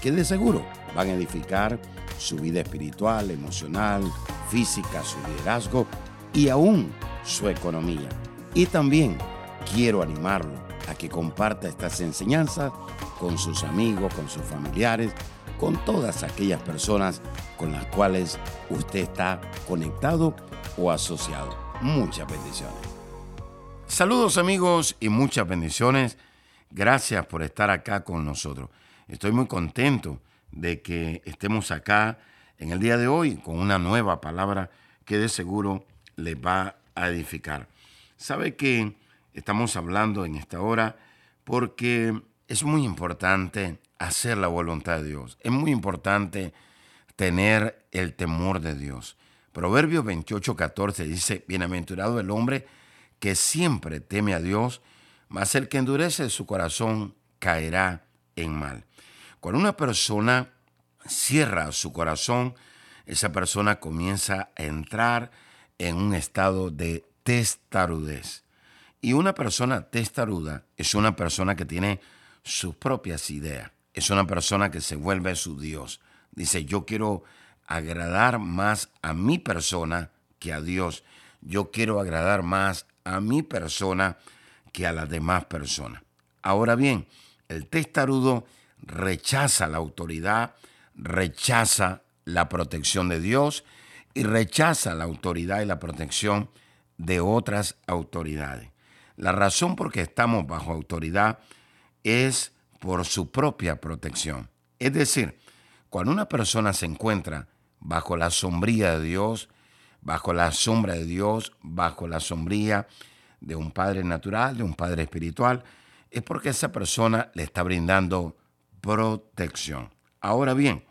que de seguro van a edificar su vida espiritual, emocional, física, su liderazgo y aún su economía. Y también quiero animarlo a que comparta estas enseñanzas con sus amigos, con sus familiares, con todas aquellas personas con las cuales usted está conectado o asociado. Muchas bendiciones. Saludos amigos y muchas bendiciones. Gracias por estar acá con nosotros. Estoy muy contento de que estemos acá en el día de hoy con una nueva palabra que de seguro les va a edificar. Sabe que estamos hablando en esta hora porque es muy importante hacer la voluntad de Dios. Es muy importante tener el temor de Dios. Proverbios 28, 14 dice, bienaventurado el hombre que siempre teme a Dios, mas el que endurece su corazón caerá en mal. Cuando una persona cierra su corazón, esa persona comienza a entrar en un estado de testarudez. Y una persona testaruda es una persona que tiene sus propias ideas. Es una persona que se vuelve su Dios. Dice, yo quiero agradar más a mi persona que a Dios. Yo quiero agradar más a mi persona que a las demás personas. Ahora bien, el testarudo rechaza la autoridad, rechaza la protección de Dios y rechaza la autoridad y la protección de otras autoridades. La razón por que estamos bajo autoridad es por su propia protección. Es decir, cuando una persona se encuentra bajo la sombría de Dios, bajo la sombra de Dios, bajo la sombría de un Padre natural, de un Padre espiritual, es porque esa persona le está brindando protección. Ahora bien,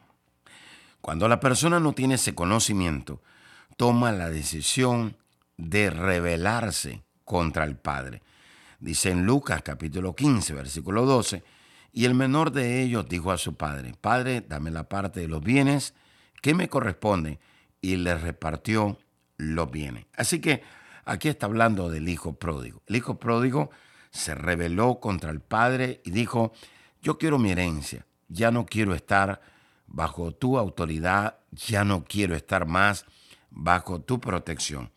cuando la persona no tiene ese conocimiento, toma la decisión de rebelarse contra el Padre. Dice en Lucas capítulo 15, versículo 12, y el menor de ellos dijo a su padre, Padre, dame la parte de los bienes que me corresponde, y le repartió los bienes. Así que aquí está hablando del hijo pródigo. El hijo pródigo se rebeló contra el padre y dijo, yo quiero mi herencia, ya no quiero estar bajo tu autoridad, ya no quiero estar más bajo tu protección.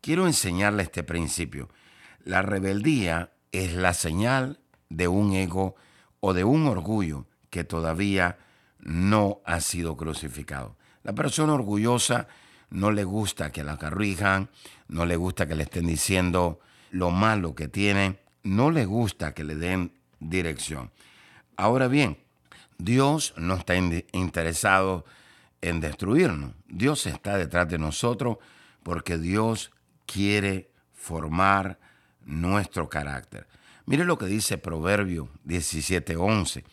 Quiero enseñarle este principio. La rebeldía es la señal de un ego o de un orgullo que todavía no ha sido crucificado. La persona orgullosa no le gusta que la corrijan, no le gusta que le estén diciendo lo malo que tiene, no le gusta que le den dirección. Ahora bien, Dios no está interesado en destruirnos. Dios está detrás de nosotros porque Dios quiere formar nuestro carácter. Mire lo que dice Proverbio 17:11.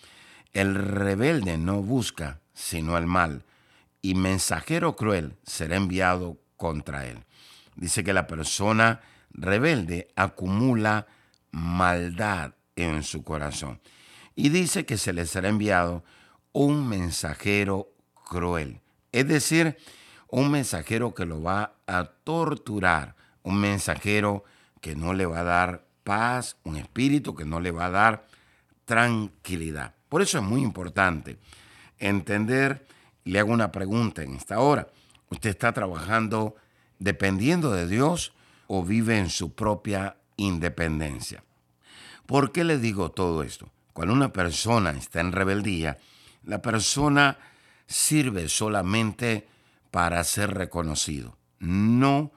El rebelde no busca sino el mal, y mensajero cruel será enviado contra él. Dice que la persona rebelde acumula maldad en su corazón y dice que se le será enviado un mensajero cruel, es decir, un mensajero que lo va a torturar, un mensajero que no le va a dar paz, un espíritu que no le va a dar tranquilidad. Por eso es muy importante entender, le hago una pregunta en esta hora, ¿usted está trabajando dependiendo de Dios o vive en su propia independencia? ¿Por qué le digo todo esto? Cuando una persona está en rebeldía, la persona sirve solamente para ser reconocido, no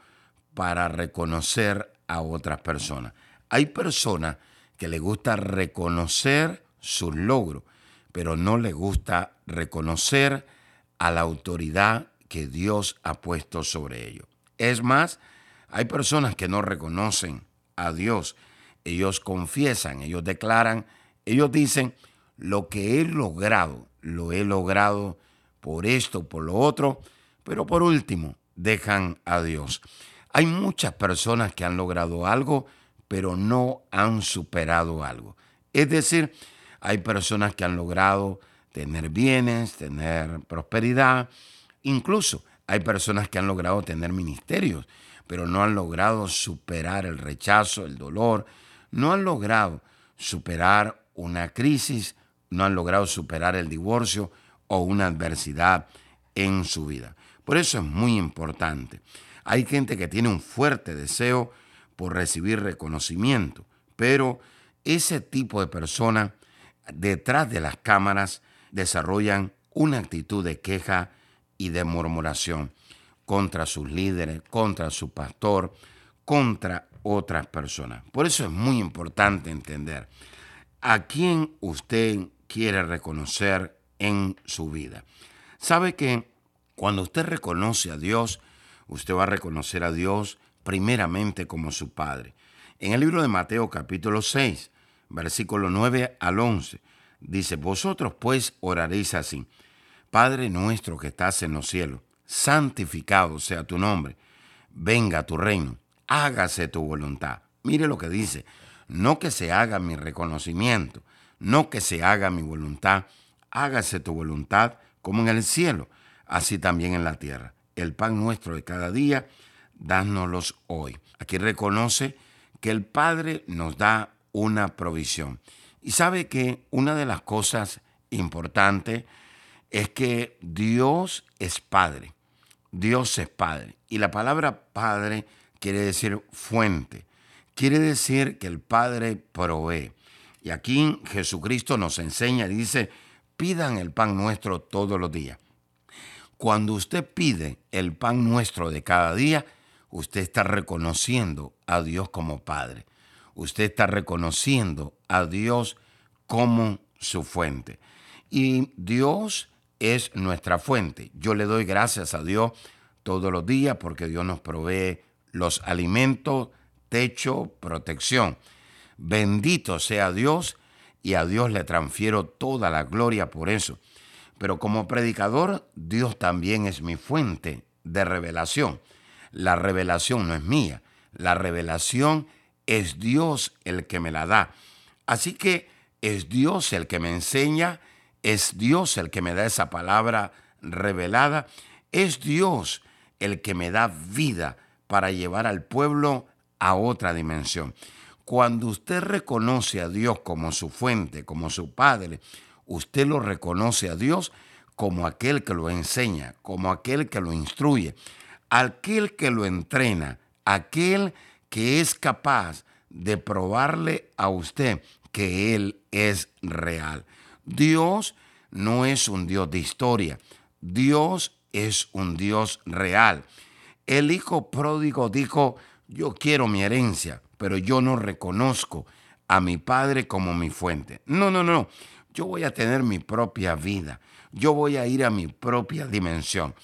para reconocer a otras personas. Hay personas que le gusta reconocer sus logros, pero no le gusta reconocer a la autoridad que Dios ha puesto sobre ellos. Es más, hay personas que no reconocen a Dios. Ellos confiesan, ellos declaran ellos dicen, lo que he logrado, lo he logrado por esto, por lo otro, pero por último, dejan a Dios. Hay muchas personas que han logrado algo, pero no han superado algo. Es decir, hay personas que han logrado tener bienes, tener prosperidad, incluso hay personas que han logrado tener ministerios, pero no han logrado superar el rechazo, el dolor, no han logrado superar una crisis, no han logrado superar el divorcio o una adversidad en su vida. Por eso es muy importante. Hay gente que tiene un fuerte deseo por recibir reconocimiento, pero ese tipo de personas detrás de las cámaras desarrollan una actitud de queja y de murmuración contra sus líderes, contra su pastor, contra otras personas. Por eso es muy importante entender a quién usted quiere reconocer en su vida. Sabe que cuando usted reconoce a Dios, usted va a reconocer a Dios primeramente como su Padre. En el libro de Mateo capítulo 6, versículo 9 al 11, dice, vosotros pues oraréis así, Padre nuestro que estás en los cielos, santificado sea tu nombre, venga tu reino, hágase tu voluntad. Mire lo que dice, no que se haga mi reconocimiento, no que se haga mi voluntad, hágase tu voluntad como en el cielo, así también en la tierra. El pan nuestro de cada día, dánoslos hoy. Aquí reconoce que el Padre nos da una provisión. Y sabe que una de las cosas importantes es que Dios es Padre. Dios es Padre. Y la palabra Padre quiere decir fuente. Quiere decir que el Padre provee. Y aquí Jesucristo nos enseña dice, pidan el pan nuestro todos los días. Cuando usted pide el pan nuestro de cada día, usted está reconociendo a Dios como Padre. Usted está reconociendo a Dios como su fuente. Y Dios es nuestra fuente. Yo le doy gracias a Dios todos los días porque Dios nos provee los alimentos, techo, protección. Bendito sea Dios y a Dios le transfiero toda la gloria por eso. Pero como predicador, Dios también es mi fuente de revelación. La revelación no es mía, la revelación es Dios el que me la da. Así que es Dios el que me enseña, es Dios el que me da esa palabra revelada, es Dios el que me da vida para llevar al pueblo a otra dimensión. Cuando usted reconoce a Dios como su fuente, como su Padre, usted lo reconoce a Dios como aquel que lo enseña, como aquel que lo instruye, aquel que lo entrena, aquel que es capaz de probarle a usted que Él es real. Dios no es un Dios de historia, Dios es un Dios real. El hijo pródigo dijo, yo quiero mi herencia, pero yo no reconozco a mi padre como mi fuente. No, no, no. Yo voy a tener mi propia vida. Yo voy a ir a mi propia dimensión.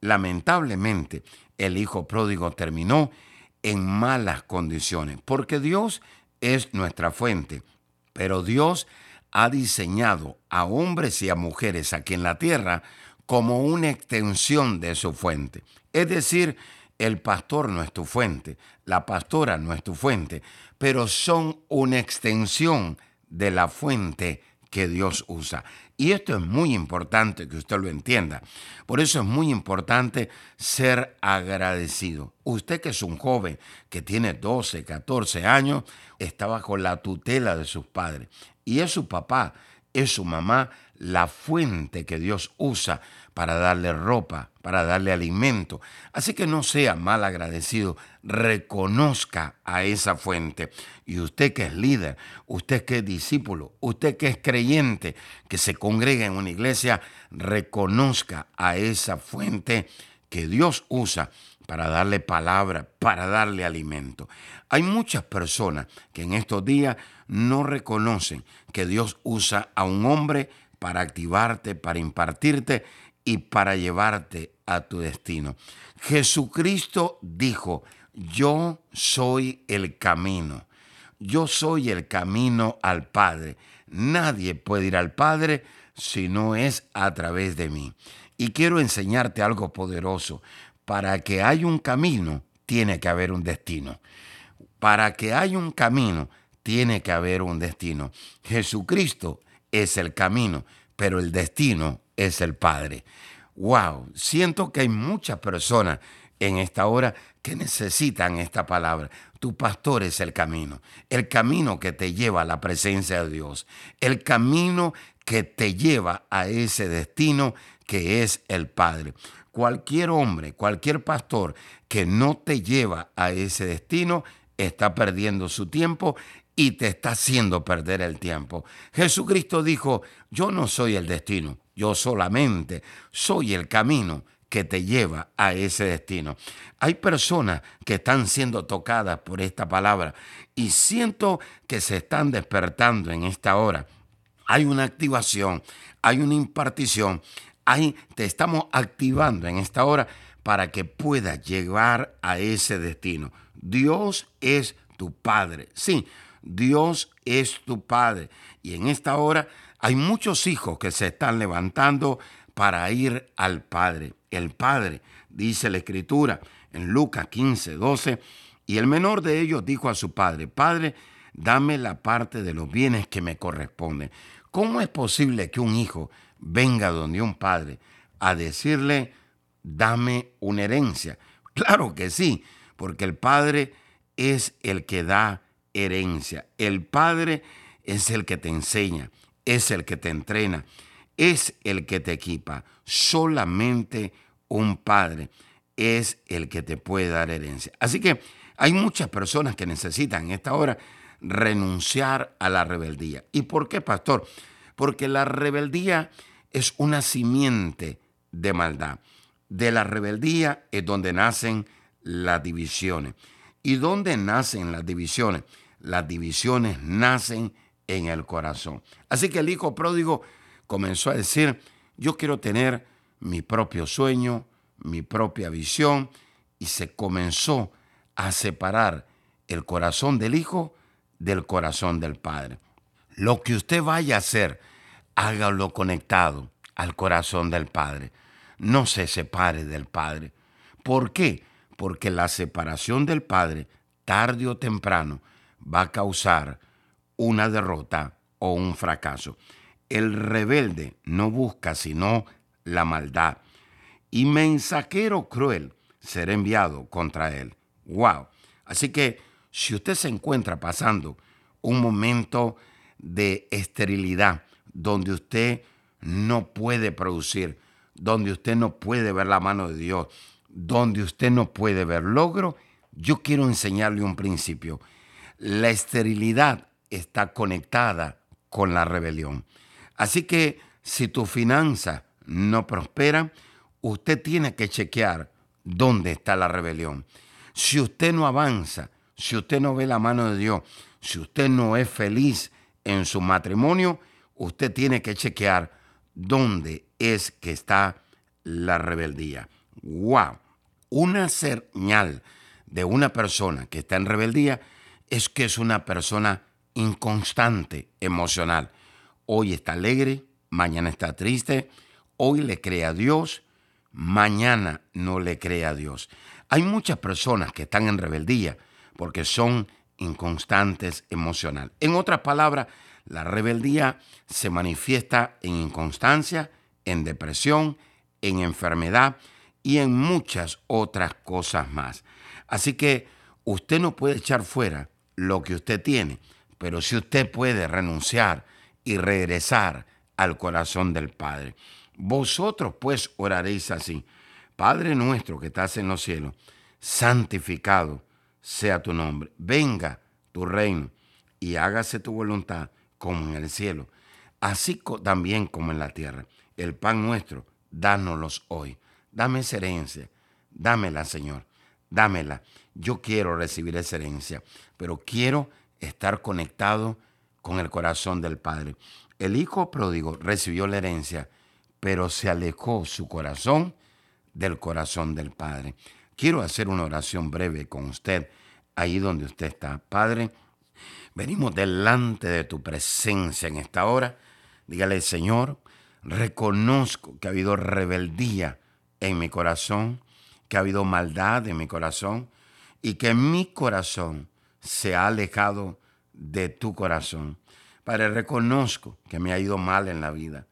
Lamentablemente, el hijo pródigo terminó en malas condiciones, porque Dios es nuestra fuente, pero Dios ha diseñado a hombres y a mujeres aquí en la tierra como una extensión de su fuente. Es decir, el pastor no es tu fuente, la pastora no es tu fuente, pero son una extensión de la fuente que Dios usa. Y esto es muy importante que usted lo entienda. Por eso es muy importante ser agradecido. Usted que es un joven que tiene 12, 14 años, está bajo la tutela de sus padres. Y es su papá, es su mamá la fuente que Dios usa para darle ropa, para darle alimento. Así que no sea mal agradecido, reconozca a esa fuente. Y usted que es líder, usted que es discípulo, usted que es creyente, que se congrega en una iglesia, reconozca a esa fuente que Dios usa para darle palabra, para darle alimento. Hay muchas personas que en estos días no reconocen que Dios usa a un hombre para activarte, para impartirte y para llevarte a tu destino. Jesucristo dijo, yo soy el camino, yo soy el camino al Padre. nadie puede ir al Padre si no es a través de mí. Y quiero enseñarte algo poderoso. Para que haya un camino, tiene que haber un destino. Para que haya un camino, tiene que haber un destino. Jesucristo es el camino, pero el destino es el Padre. Wow, siento que hay muchas personas en esta hora que necesitan esta palabra. Tu pastor es el camino, el camino que te lleva a la presencia de Dios, el camino que te lleva a ese destino que es el Padre. Cualquier hombre, cualquier pastor que no te lleva a ese destino está perdiendo su tiempo y te está haciendo perder el tiempo. Jesucristo dijo, yo no soy el destino, yo solamente soy el camino que te lleva a ese destino. Hay personas que están siendo tocadas por esta palabra y siento que se están despertando en esta hora. Hay una activación, hay una impartición, ahí te estamos activando en esta hora para que puedas llegar a ese destino. Dios es tu Padre. Sí, Dios es tu Padre. Y en esta hora hay muchos hijos que se están levantando para ir al Padre. El Padre, dice la Escritura en Lucas 15, 12, y el menor de ellos dijo a su Padre, Padre, dame la parte de los bienes que me corresponden. ¿Cómo es posible que un hijo venga donde un padre a decirle, dame una herencia? Claro que sí, porque el padre es el que da herencia. El padre es el que te enseña, es el que te entrena, es el que te equipa. Solamente un padre es el que te puede dar herencia. Así que hay muchas personas que necesitan en esta hora renunciar a la rebeldía. ¿Y por qué, pastor? Porque la rebeldía es una simiente de maldad. De la rebeldía es donde nacen las divisiones. ¿Y dónde nacen las divisiones? Las divisiones nacen en el corazón. Así que el hijo pródigo comenzó a decir, yo quiero tener mi propio sueño, mi propia visión, y se comenzó a separar el corazón del hijo del corazón del padre. Lo que usted vaya a hacer, hágalo conectado al corazón del padre. No se separe del padre. ¿Por qué? Porque la separación del Padre, tarde o temprano, va a causar una derrota o un fracaso. El rebelde no busca sino la maldad, y mensajero cruel será enviado contra él. ¡Wow! Así que si usted se encuentra pasando un momento de esterilidad, donde usted no puede producir, donde usted no puede ver la mano de Dios, donde usted no puede ver logro, yo quiero enseñarle un principio. La esterilidad está conectada con la rebelión. Así que si tu finanza no prospera, usted tiene que chequear dónde está la rebelión. Si usted no avanza, si usted no ve la mano de Dios, si usted no es feliz en su matrimonio, usted tiene que chequear dónde es que está la rebeldía. ¡Wow! Una señal de una persona que está en rebeldía es que es una persona inconstante emocional. Hoy está alegre, mañana está triste, hoy le cree a Dios, mañana no le cree a Dios. Hay muchas personas que están en rebeldía porque son inconstantes emocional. En otras palabras, la rebeldía se manifiesta en inconstancia, en depresión, en enfermedad y en muchas otras cosas más. Así que usted no puede echar fuera lo que usted tiene, pero si usted puede renunciar y regresar al corazón del Padre. Vosotros pues oraréis así, Padre nuestro que estás en los cielos, santificado sea tu nombre, venga tu reino y hágase tu voluntad como en el cielo, así también como en la tierra. El pan nuestro, dánoslo hoy dame esa herencia, dámela, Señor, dámela. Yo quiero recibir esa herencia, pero quiero estar conectado con el corazón del Padre. El hijo pródigo recibió la herencia, pero se alejó su corazón del corazón del Padre. Quiero hacer una oración breve con usted, ahí donde usted está. Padre, Venimos delante de tu presencia en esta hora. Dígale, Señor, reconozco que ha habido rebeldía en mi corazón, que ha habido maldad en mi corazón y que mi corazón se ha alejado de tu corazón. Padre, reconozco que me ha ido mal en la vida,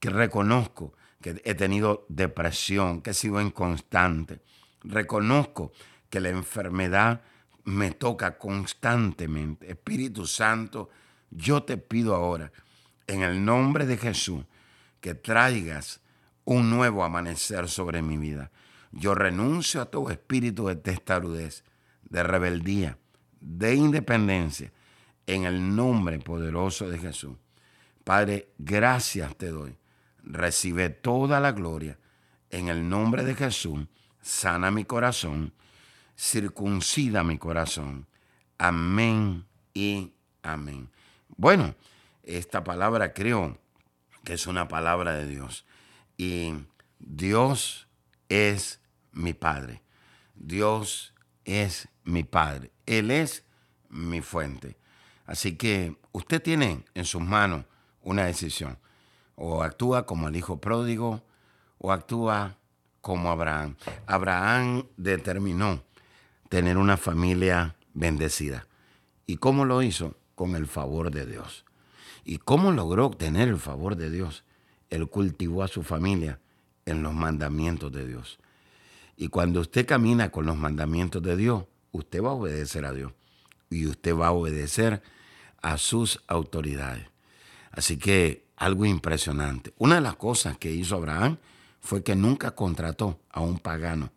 que reconozco que he tenido depresión, que he sido inconstante. Reconozco que la enfermedad me toca constantemente. Espíritu Santo, yo te pido ahora, en el nombre de Jesús, que traigas un nuevo amanecer sobre mi vida. Yo renuncio a todo espíritu de testarudez, de rebeldía, de independencia, en el nombre poderoso de Jesús. Padre, gracias te doy. Recibe toda la gloria. En el nombre de Jesús, sana mi corazón, circuncida mi corazón. Amén y amén. Bueno, esta palabra creo que es una palabra de Dios. Y Dios es mi Padre. Dios es mi Padre. Él es mi fuente. Así que usted tiene en sus manos una decisión. O actúa como el hijo pródigo o actúa como Abraham. Abraham determinó tener una familia bendecida. ¿Y cómo lo hizo? Con el favor de Dios. ¿Y cómo logró obtener el favor de Dios? Él cultivó a su familia en los mandamientos de Dios. Y cuando usted camina con los mandamientos de Dios, usted va a obedecer a Dios y usted va a obedecer a sus autoridades. Así que algo impresionante. Una de las cosas que hizo Abraham fue que nunca contrató a un pagano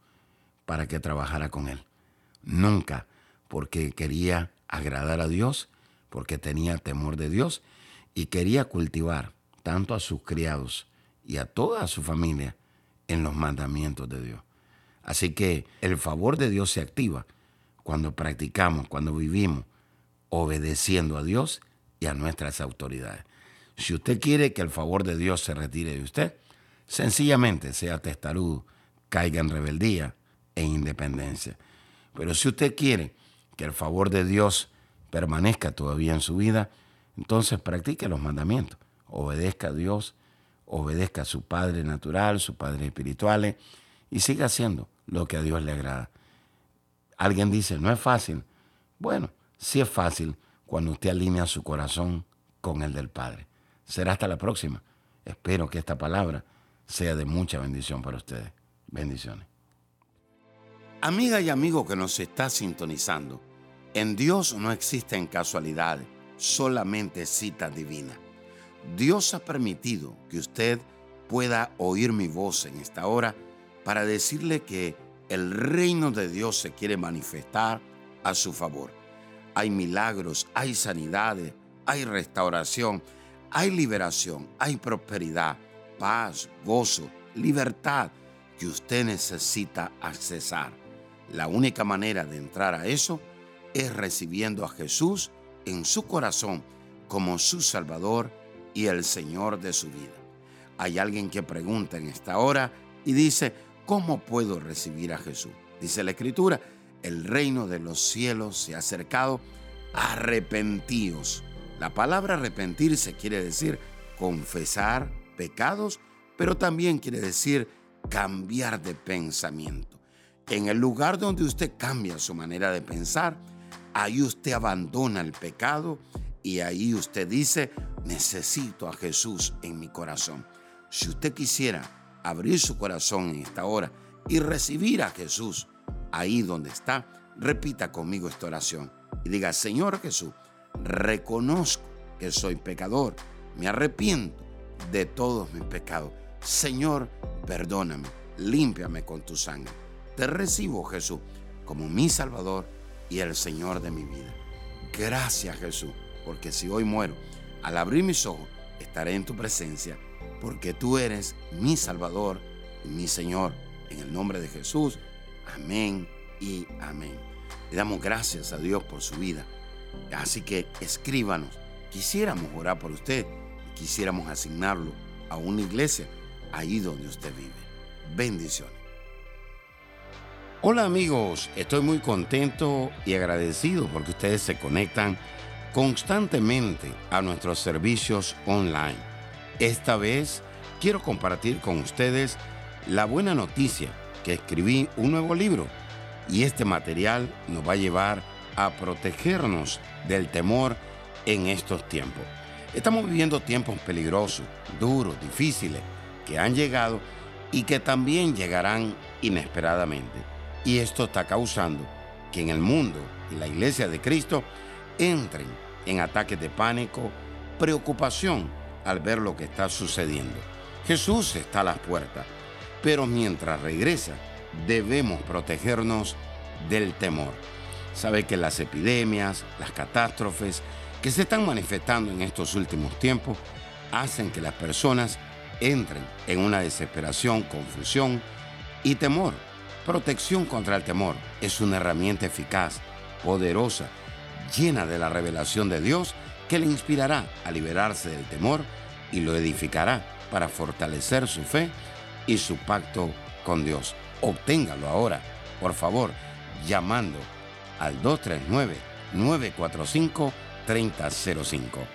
para que trabajara con él. Nunca, porque quería agradar a Dios, porque tenía temor de Dios y quería cultivar tanto a sus criados y a toda su familia en los mandamientos de Dios. Así que el favor de Dios se activa cuando practicamos, cuando vivimos obedeciendo a Dios y a nuestras autoridades. Si usted quiere que el favor de Dios se retire de usted, sencillamente sea testarudo, caiga en rebeldía e independencia. Pero si usted quiere que el favor de Dios permanezca todavía en su vida, entonces practique los mandamientos, obedezca a Dios, obedezca a su Padre natural, su Padre espiritual y siga haciendo lo que a Dios le agrada. Alguien dice, no es fácil. Bueno, sí es fácil cuando usted alinea su corazón con el del Padre. Será hasta la próxima. Espero que esta palabra sea de mucha bendición para ustedes. Bendiciones. Amiga y amigo que nos está sintonizando, en Dios no existen casualidades, solamente cita divina. Dios ha permitido que usted pueda oír mi voz en esta hora para decirle que el reino de Dios se quiere manifestar a su favor. Hay milagros, hay sanidades, hay restauración, hay liberación, hay prosperidad, paz, gozo, libertad que usted necesita accesar. La única manera de entrar a eso es recibiendo a Jesús en su corazón como su Salvador y el Señor de su vida. Hay alguien que pregunta en esta hora y dice, ¿cómo puedo recibir a Jesús? Dice la Escritura, el reino de los cielos se ha acercado, arrepentíos. La palabra arrepentirse quiere decir confesar pecados, pero también quiere decir cambiar de pensamiento. En el lugar donde usted cambia su manera de pensar, ahí usted abandona el pecado y ahí usted dice, necesito a Jesús en mi corazón. Si usted quisiera abrir su corazón en esta hora y recibir a Jesús ahí donde está, repita conmigo esta oración y diga, Señor Jesús, reconozco que soy pecador, me arrepiento de todos mis pecados. Señor, perdóname, límpiame con tu sangre. Te recibo, Jesús, como mi Salvador y el Señor de mi vida. Gracias, Jesús, porque si hoy muero, al abrir mis ojos, estaré en tu presencia, porque tú eres mi Salvador y mi Señor. En el nombre de Jesús, amén y amén. Le damos gracias a Dios por su vida. Así que escríbanos. Quisiéramos orar por usted y quisiéramos asignarlo a una iglesia ahí donde usted vive. Bendiciones. Hola amigos, estoy muy contento y agradecido porque ustedes se conectan constantemente a nuestros servicios online. Esta vez quiero compartir con ustedes la buena noticia que escribí un nuevo libro y este material nos va a llevar a protegernos del temor en estos tiempos. Estamos viviendo tiempos peligrosos, duros, difíciles, que han llegado y que también llegarán inesperadamente. Y esto está causando que en el mundo y la iglesia de Cristo entren en ataques de pánico, preocupación al ver lo que está sucediendo. Jesús está a las puertas, pero mientras regresa debemos protegernos del temor. Sabe que las epidemias, las catástrofes que se están manifestando en estos últimos tiempos hacen que las personas entren en una desesperación, confusión y temor. Protección contra el temor es una herramienta eficaz, poderosa, llena de la revelación de Dios que le inspirará a liberarse del temor y lo edificará para fortalecer su fe y su pacto con Dios. Obténgalo ahora, por favor, llamando al 239-945-3005.